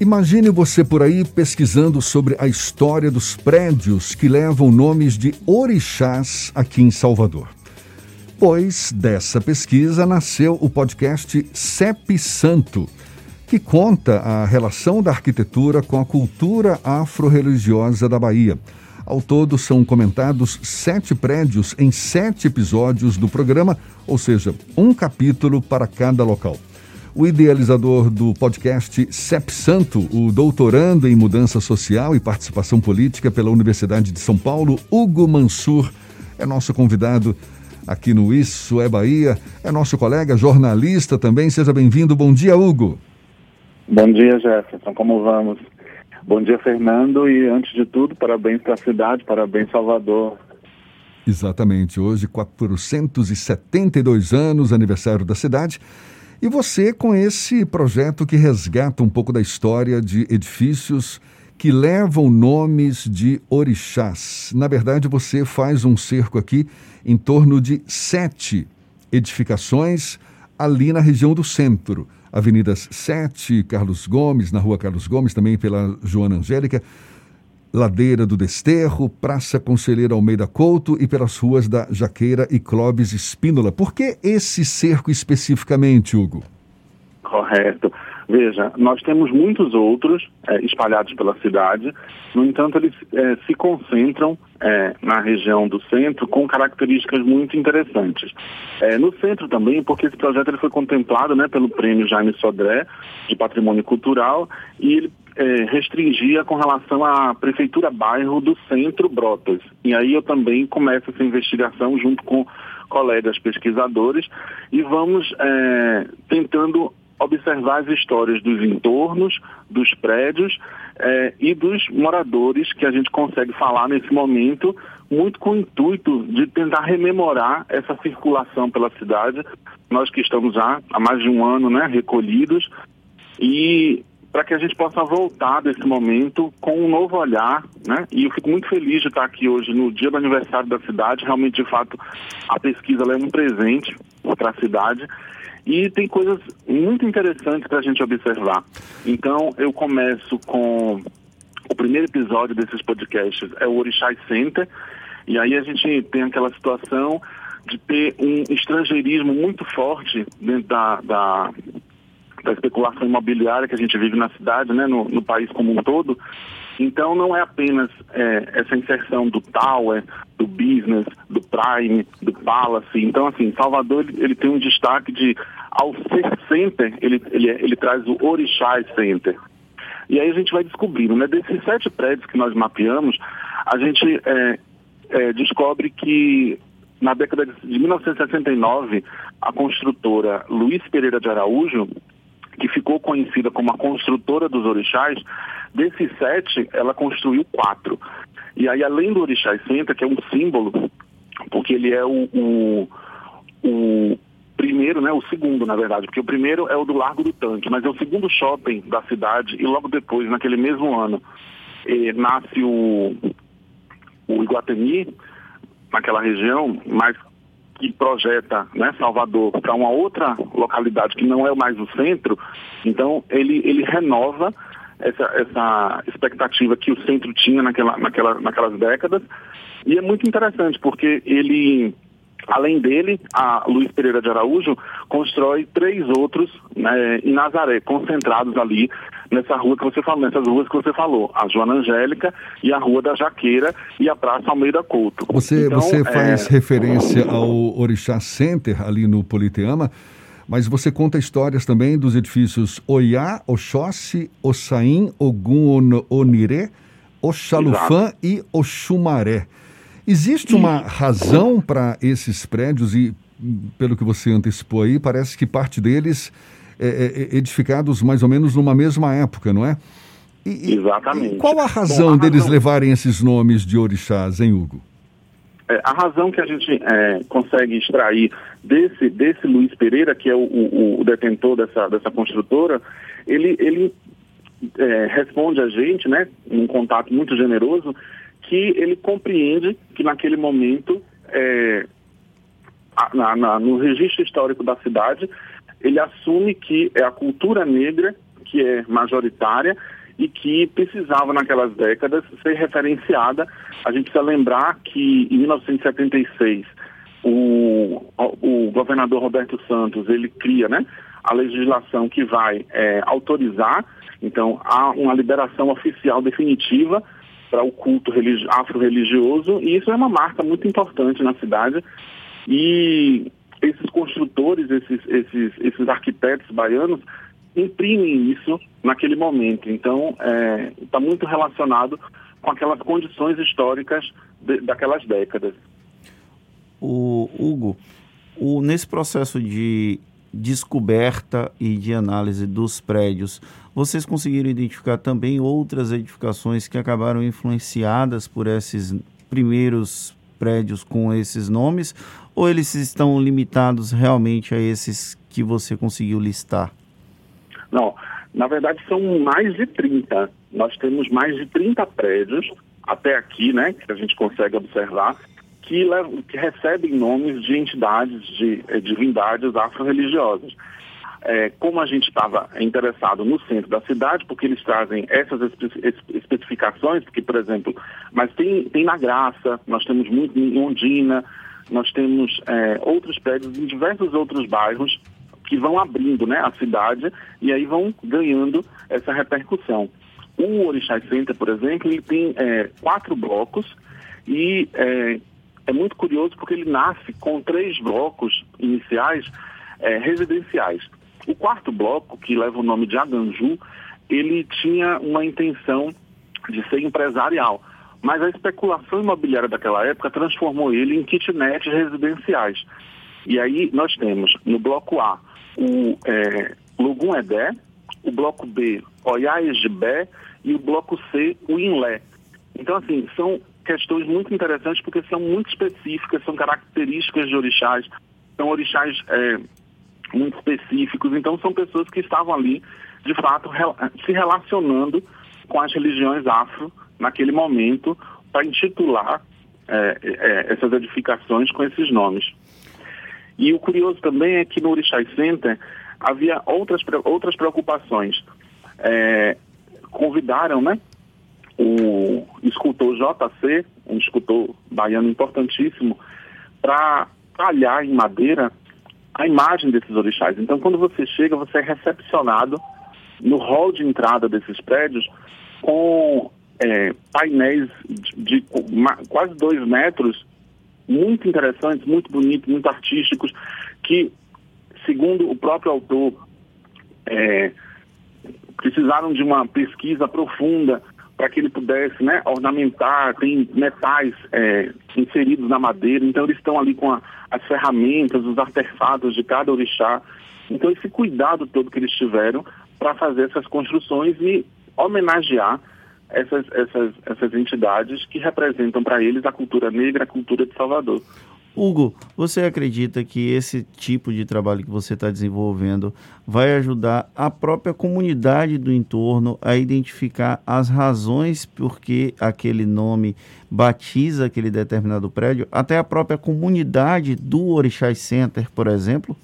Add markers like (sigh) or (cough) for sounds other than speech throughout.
Imagine você por aí pesquisando sobre a história dos prédios que levam nomes de orixás aqui em Salvador. Pois dessa pesquisa nasceu o podcast CEP Santo, que conta a relação da arquitetura com a cultura afro-religiosa da Bahia. Ao todo, são comentados sete prédios em sete episódios do programa, ou seja, um capítulo para cada local o idealizador do podcast CEP Santo, o doutorando em mudança social e participação política pela Universidade de São Paulo, Hugo Mansur, é nosso convidado aqui no Isso é Bahia, é nosso colega jornalista também. Seja bem-vindo. Bom dia, Hugo. Bom dia, Jefferson. Como vamos? Bom dia, Fernando. E antes de tudo, parabéns para a cidade, parabéns, Salvador. Exatamente. Hoje, 472 anos, aniversário da cidade. E você, com esse projeto que resgata um pouco da história de edifícios que levam nomes de orixás. Na verdade, você faz um cerco aqui em torno de sete edificações ali na região do centro. Avenidas 7, Carlos Gomes, na rua Carlos Gomes, também pela Joana Angélica. Ladeira do Desterro, Praça Conselheiro Almeida Couto e pelas ruas da Jaqueira e Clóvis Espínola. Por que esse cerco especificamente, Hugo? Correto. Veja, nós temos muitos outros é, espalhados pela cidade, no entanto, eles é, se concentram é, na região do centro com características muito interessantes. No centro também, porque esse projeto ele foi contemplado né, pelo prêmio Jaime Sodré de Patrimônio Cultural e ele restringia com relação à prefeitura bairro do centro Brotas. E aí eu também começo essa investigação junto com colegas pesquisadores e vamos é, tentando observar as histórias dos entornos, dos prédios é, e dos moradores que a gente consegue falar nesse momento, muito com o intuito de tentar rememorar essa circulação pela cidade. Nós que estamos há mais de um ano né, recolhidos e para que a gente possa voltar desse momento com um novo olhar, né? E eu fico muito feliz de estar aqui hoje no dia do aniversário da cidade. Realmente, de fato, a pesquisa é um presente para a cidade e tem coisas muito interessantes para a gente observar. Então, eu começo com o primeiro episódio desses podcasts é o Orixá Center e aí a gente tem aquela situação de ter um estrangeirismo muito forte dentro da, da da especulação imobiliária que a gente vive na cidade, né, no, no país como um todo. Então não é apenas é, essa inserção do tower, do business, do prime, do palace. Então assim, Salvador ele, ele tem um destaque de ao ser center ele, ele, ele traz o orixá center. E aí a gente vai descobrindo, né? Desses sete prédios que nós mapeamos, a gente é, é, descobre que na década de 1969 a construtora Luiz Pereira de Araújo que ficou conhecida como a construtora dos orixás, desses sete, ela construiu quatro. E aí, além do Orixá Center, que é um símbolo, porque ele é o, o, o primeiro, né, o segundo, na verdade, porque o primeiro é o do Largo do Tanque, mas é o segundo shopping da cidade e logo depois, naquele mesmo ano, eh, nasce o, o Iguatemi, naquela região, mas que projeta né, Salvador para uma outra localidade que não é mais o centro, então ele, ele renova essa, essa expectativa que o centro tinha naquela, naquela, naquelas décadas. E é muito interessante, porque ele Além dele, a Luiz Pereira de Araújo constrói três outros né, em Nazaré, concentrados ali nessa rua que você falou, nessas ruas que você falou, a Joana Angélica e a Rua da Jaqueira e a Praça Almeida Couto. Você, então, você faz é... referência ao Orixá Center ali no Politeama, mas você conta histórias também dos edifícios Oiá, Oxóssi, Ossain, Ogum Oniré, Oxalufã e Oxumaré. Existe uma razão para esses prédios e, pelo que você antecipou aí, parece que parte deles é, é, é edificados mais ou menos numa mesma época, não é? E, Exatamente. E qual a razão Bom, a deles razão... levarem esses nomes de orixás, hein, Hugo? É, a razão que a gente é, consegue extrair desse, desse Luiz Pereira, que é o, o, o detentor dessa, dessa construtora, ele, ele é, responde a gente, né, num contato muito generoso, que ele compreende que naquele momento, é, na, na, no registro histórico da cidade, ele assume que é a cultura negra que é majoritária e que precisava naquelas décadas ser referenciada. A gente precisa lembrar que em 1976 o, o governador Roberto Santos ele cria né, a legislação que vai é, autorizar, então há uma liberação oficial definitiva para o culto afro-religioso e isso é uma marca muito importante na cidade e esses construtores, esses, esses, esses arquitetos baianos imprimem isso naquele momento. Então, está é, tá muito relacionado com aquelas condições históricas de, daquelas décadas. O Hugo, o, nesse processo de descoberta e de análise dos prédios, vocês conseguiram identificar também outras edificações que acabaram influenciadas por esses primeiros prédios com esses nomes, ou eles estão limitados realmente a esses que você conseguiu listar? Não, na verdade são mais de 30. Nós temos mais de 30 prédios, até aqui, né, que a gente consegue observar, que, que recebem nomes de entidades, de eh, divindades afro-religiosas. É, como a gente estava interessado no centro da cidade, porque eles trazem essas espe especificações, porque, por exemplo, mas tem, tem na Graça, nós temos muito em Ondina, nós temos é, outros prédios em diversos outros bairros que vão abrindo né, a cidade e aí vão ganhando essa repercussão. O Orixá Center, por exemplo, ele tem é, quatro blocos e é, é, muito curioso porque ele nasce com três blocos iniciais é, residenciais. O quarto bloco, que leva o nome de Aganju, ele tinha uma intenção de ser empresarial, mas a especulação imobiliária daquela época transformou ele em kitnets residenciais. E aí nós temos no bloco A o é, Lugum Edé, o bloco B, Oiás de Bé e o bloco C, o Inlé. Então, assim, são questões muito interessantes porque são muito específicas, são características de orixás, são orixás é, muito específicos, então são pessoas que estavam ali, de fato, se relacionando com as religiões afro naquele momento para intitular é, é, essas edificações com esses nomes. E o curioso também é que no Orixá Center havia outras, outras preocupações. É, convidaram né, o escultor JC, um escultor baiano importantíssimo, para talhar em madeira a imagem desses orixás. Então, quando você chega, você é recepcionado no hall de entrada desses prédios com é, painéis de, de, quase dois metros muito interessantes, muito bonitos, muito artísticos, que, segundo o próprio autor, é, precisaram de uma pesquisa profunda para que ele pudesse né, ornamentar, tem metais é, inseridos na madeira, então eles estão ali com a, as ferramentas, os artefatos de cada orixá. Então esse cuidado todo que eles tiveram para fazer essas construções e homenagear essas, essas, essas entidades que representam para eles a cultura negra, a cultura de Salvador. Hugo, você acredita que esse tipo de trabalho que você está desenvolvendo vai ajudar a própria comunidade do entorno a identificar as razões por que aquele nome batiza aquele determinado prédio, até a própria comunidade do Orixás Center, por exemplo?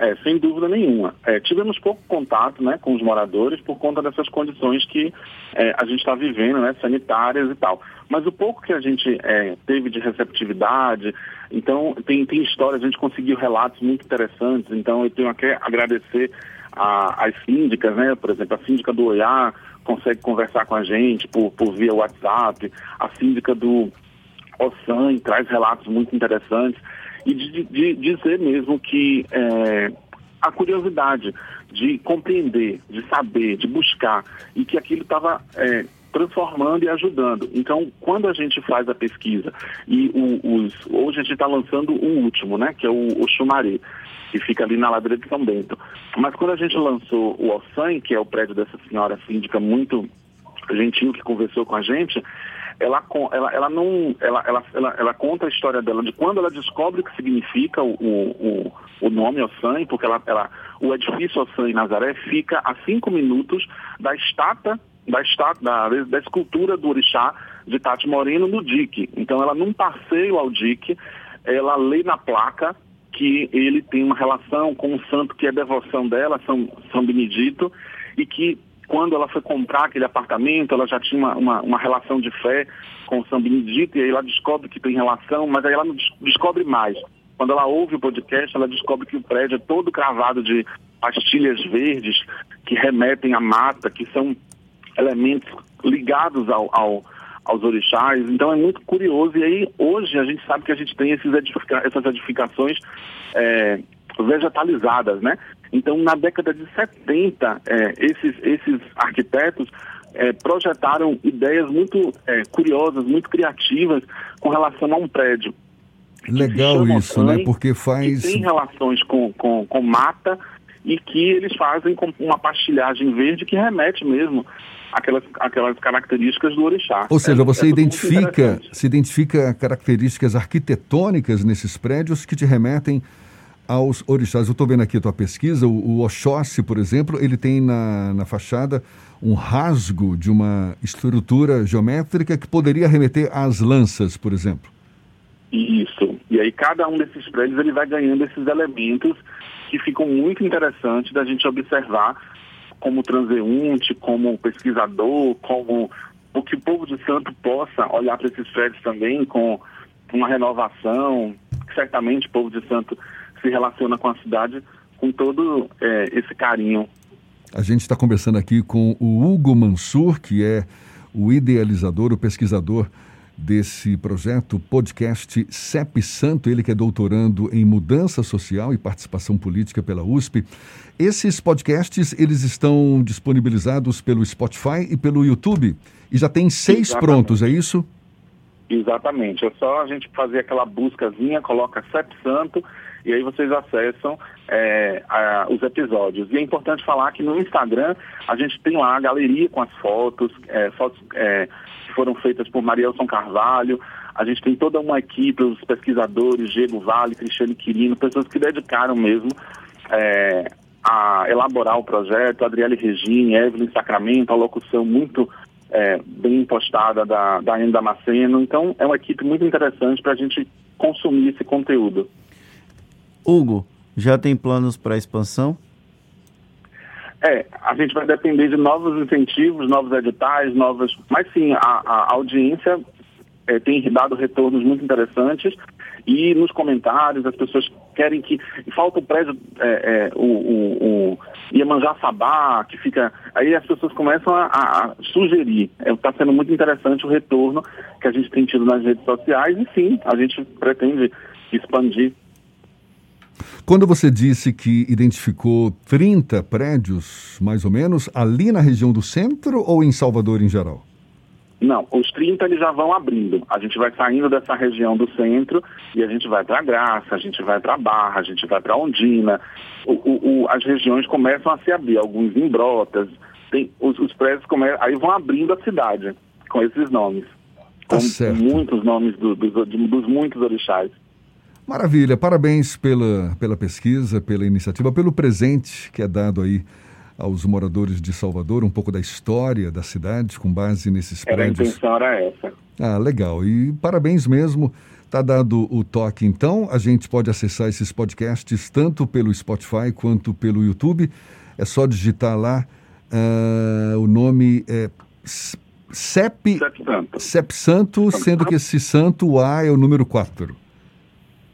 É, sem dúvida nenhuma. É, tivemos pouco contato né, com os moradores por conta dessas condições que é, a gente está vivendo, né, sanitárias e tal. Mas o pouco que a gente é, teve de receptividade, então tem, tem histórias, a gente conseguiu relatos muito interessantes, então eu tenho que agradecer a, as síndicas, né, por exemplo, a síndica do Oiá consegue conversar com a gente por, por via WhatsApp, a síndica do Ossan traz relatos muito interessantes e de, de dizer mesmo que é, a curiosidade de compreender, de saber, de buscar e que aquilo estava é, transformando e ajudando. Então, quando a gente faz a pesquisa e o, os, hoje a gente está lançando o último, né, que é o, o Xumaré, que fica ali na ladeira de São Bento. Mas quando a gente lançou o Ossan, que é o prédio dessa senhora síndica muito gentil que conversou com a gente, ela, ela, ela não ela, ela, ela, ela, conta a história dela de quando ela descobre o que significa o, o, o nome Ossan, porque ela, ela, o edifício Ossan em Nazaré fica a cinco minutos da estátua da, estátua, da, da escultura do orixá de Tati Moreno no dique. Então ela num passeio ao dique, ela lê na placa que ele tem uma relação com um santo que é devoção dela, São, São Benedito, e que quando ela foi comprar aquele apartamento, ela já tinha uma, uma, uma relação de fé com São Benedito, e aí ela descobre que tem relação, mas aí ela não descobre mais. Quando ela ouve o podcast, ela descobre que o prédio é todo cravado de pastilhas verdes que remetem à mata, que são elementos ligados ao, ao aos orixás. Então é muito curioso. E aí, hoje, a gente sabe que a gente tem esses edifica essas edificações é, vegetalizadas, né? Então, na década de 70, é, esses, esses arquitetos é, projetaram ideias muito é, curiosas, muito criativas com relação a um prédio. Legal isso, né? Porque faz. tem relações com, com, com mata e que eles fazem com uma pastilhagem verde que remete mesmo aquelas, aquelas características do orixá. Ou seja, é, você é identifica, se identifica características arquitetônicas nesses prédios que te remetem aos orixás. Eu estou vendo aqui a tua pesquisa, o, o Oxóssi, por exemplo, ele tem na, na fachada um rasgo de uma estrutura geométrica que poderia remeter às lanças, por exemplo. Isso. E aí cada um desses prédios ele vai ganhando esses elementos que ficam muito interessantes da gente observar como transeunte, como pesquisador, como o que o povo de Santo possa olhar para esses prédios também com uma renovação. Certamente o povo de Santo se relaciona com a cidade com todo é, esse carinho. A gente está conversando aqui com o Hugo Mansur, que é o idealizador, o pesquisador desse projeto podcast CEP Santo, ele que é doutorando em mudança social e participação política pela USP. Esses podcasts, eles estão disponibilizados pelo Spotify e pelo YouTube e já tem seis Exatamente. prontos, é isso? Exatamente, é só a gente fazer aquela buscazinha, coloca CEP Santo e aí vocês acessam é, a, os episódios. E é importante falar que no Instagram a gente tem lá a galeria com as fotos, é, fotos é, que foram feitas por Marielson Carvalho. A gente tem toda uma equipe, os pesquisadores, Diego Vale, Cristiano Quirino, pessoas que dedicaram mesmo é, a elaborar o projeto, Adriele Regine, Evelyn Sacramento, a locução muito é, bem postada da, da Enda Maceno. Então, é uma equipe muito interessante para a gente consumir esse conteúdo. Hugo, já tem planos para expansão? É, a gente vai depender de novos incentivos, novos editais, novas. Mas sim, a, a audiência é, tem dado retornos muito interessantes e nos comentários as pessoas querem que. Falta o prédio, é, é, o, o, o Iemanjá Sabá, que fica. Aí as pessoas começam a, a sugerir. Está é, sendo muito interessante o retorno que a gente tem tido nas redes sociais e sim, a gente pretende expandir quando você disse que identificou 30 prédios, mais ou menos, ali na região do centro ou em Salvador em geral? Não, os 30 eles já vão abrindo. A gente vai saindo dessa região do centro e a gente vai para Graça, a gente vai para Barra, a gente vai para Ondina. O, o, o, as regiões começam a se abrir, alguns em Brotas. Tem, os, os prédios come, aí vão abrindo a cidade com esses nomes. Tá com certo. muitos nomes do, do, do, dos muitos orixás. Maravilha, parabéns pela, pela pesquisa, pela iniciativa, pelo presente que é dado aí aos moradores de Salvador, um pouco da história da cidade, com base nesses era prédios. A intenção era essa. Ah, legal. E parabéns mesmo. Tá dado o toque, então. A gente pode acessar esses podcasts tanto pelo Spotify quanto pelo YouTube. É só digitar lá uh, o nome é CEP, CEP Santo, CEP Santo sendo que esse santo, A é o número 4.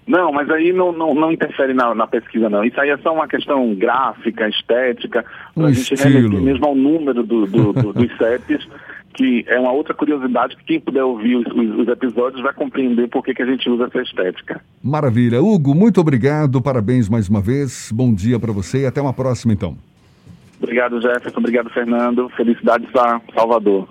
Não, mas aí não, não, não interfere na, na, pesquisa, não. Isso aí é só uma questão gráfica, estética, para a gente remeter mesmo ao número do, do, do, dos (laughs) CEPs, que é uma outra curiosidade que quem puder ouvir os, os episódios vai compreender por que, que a gente usa essa estética. Maravilha. Hugo, muito obrigado, parabéns mais uma vez, bom dia para você e até uma próxima, então. Obrigado, Jefferson. Obrigado, Fernando. Felicidades a Salvador.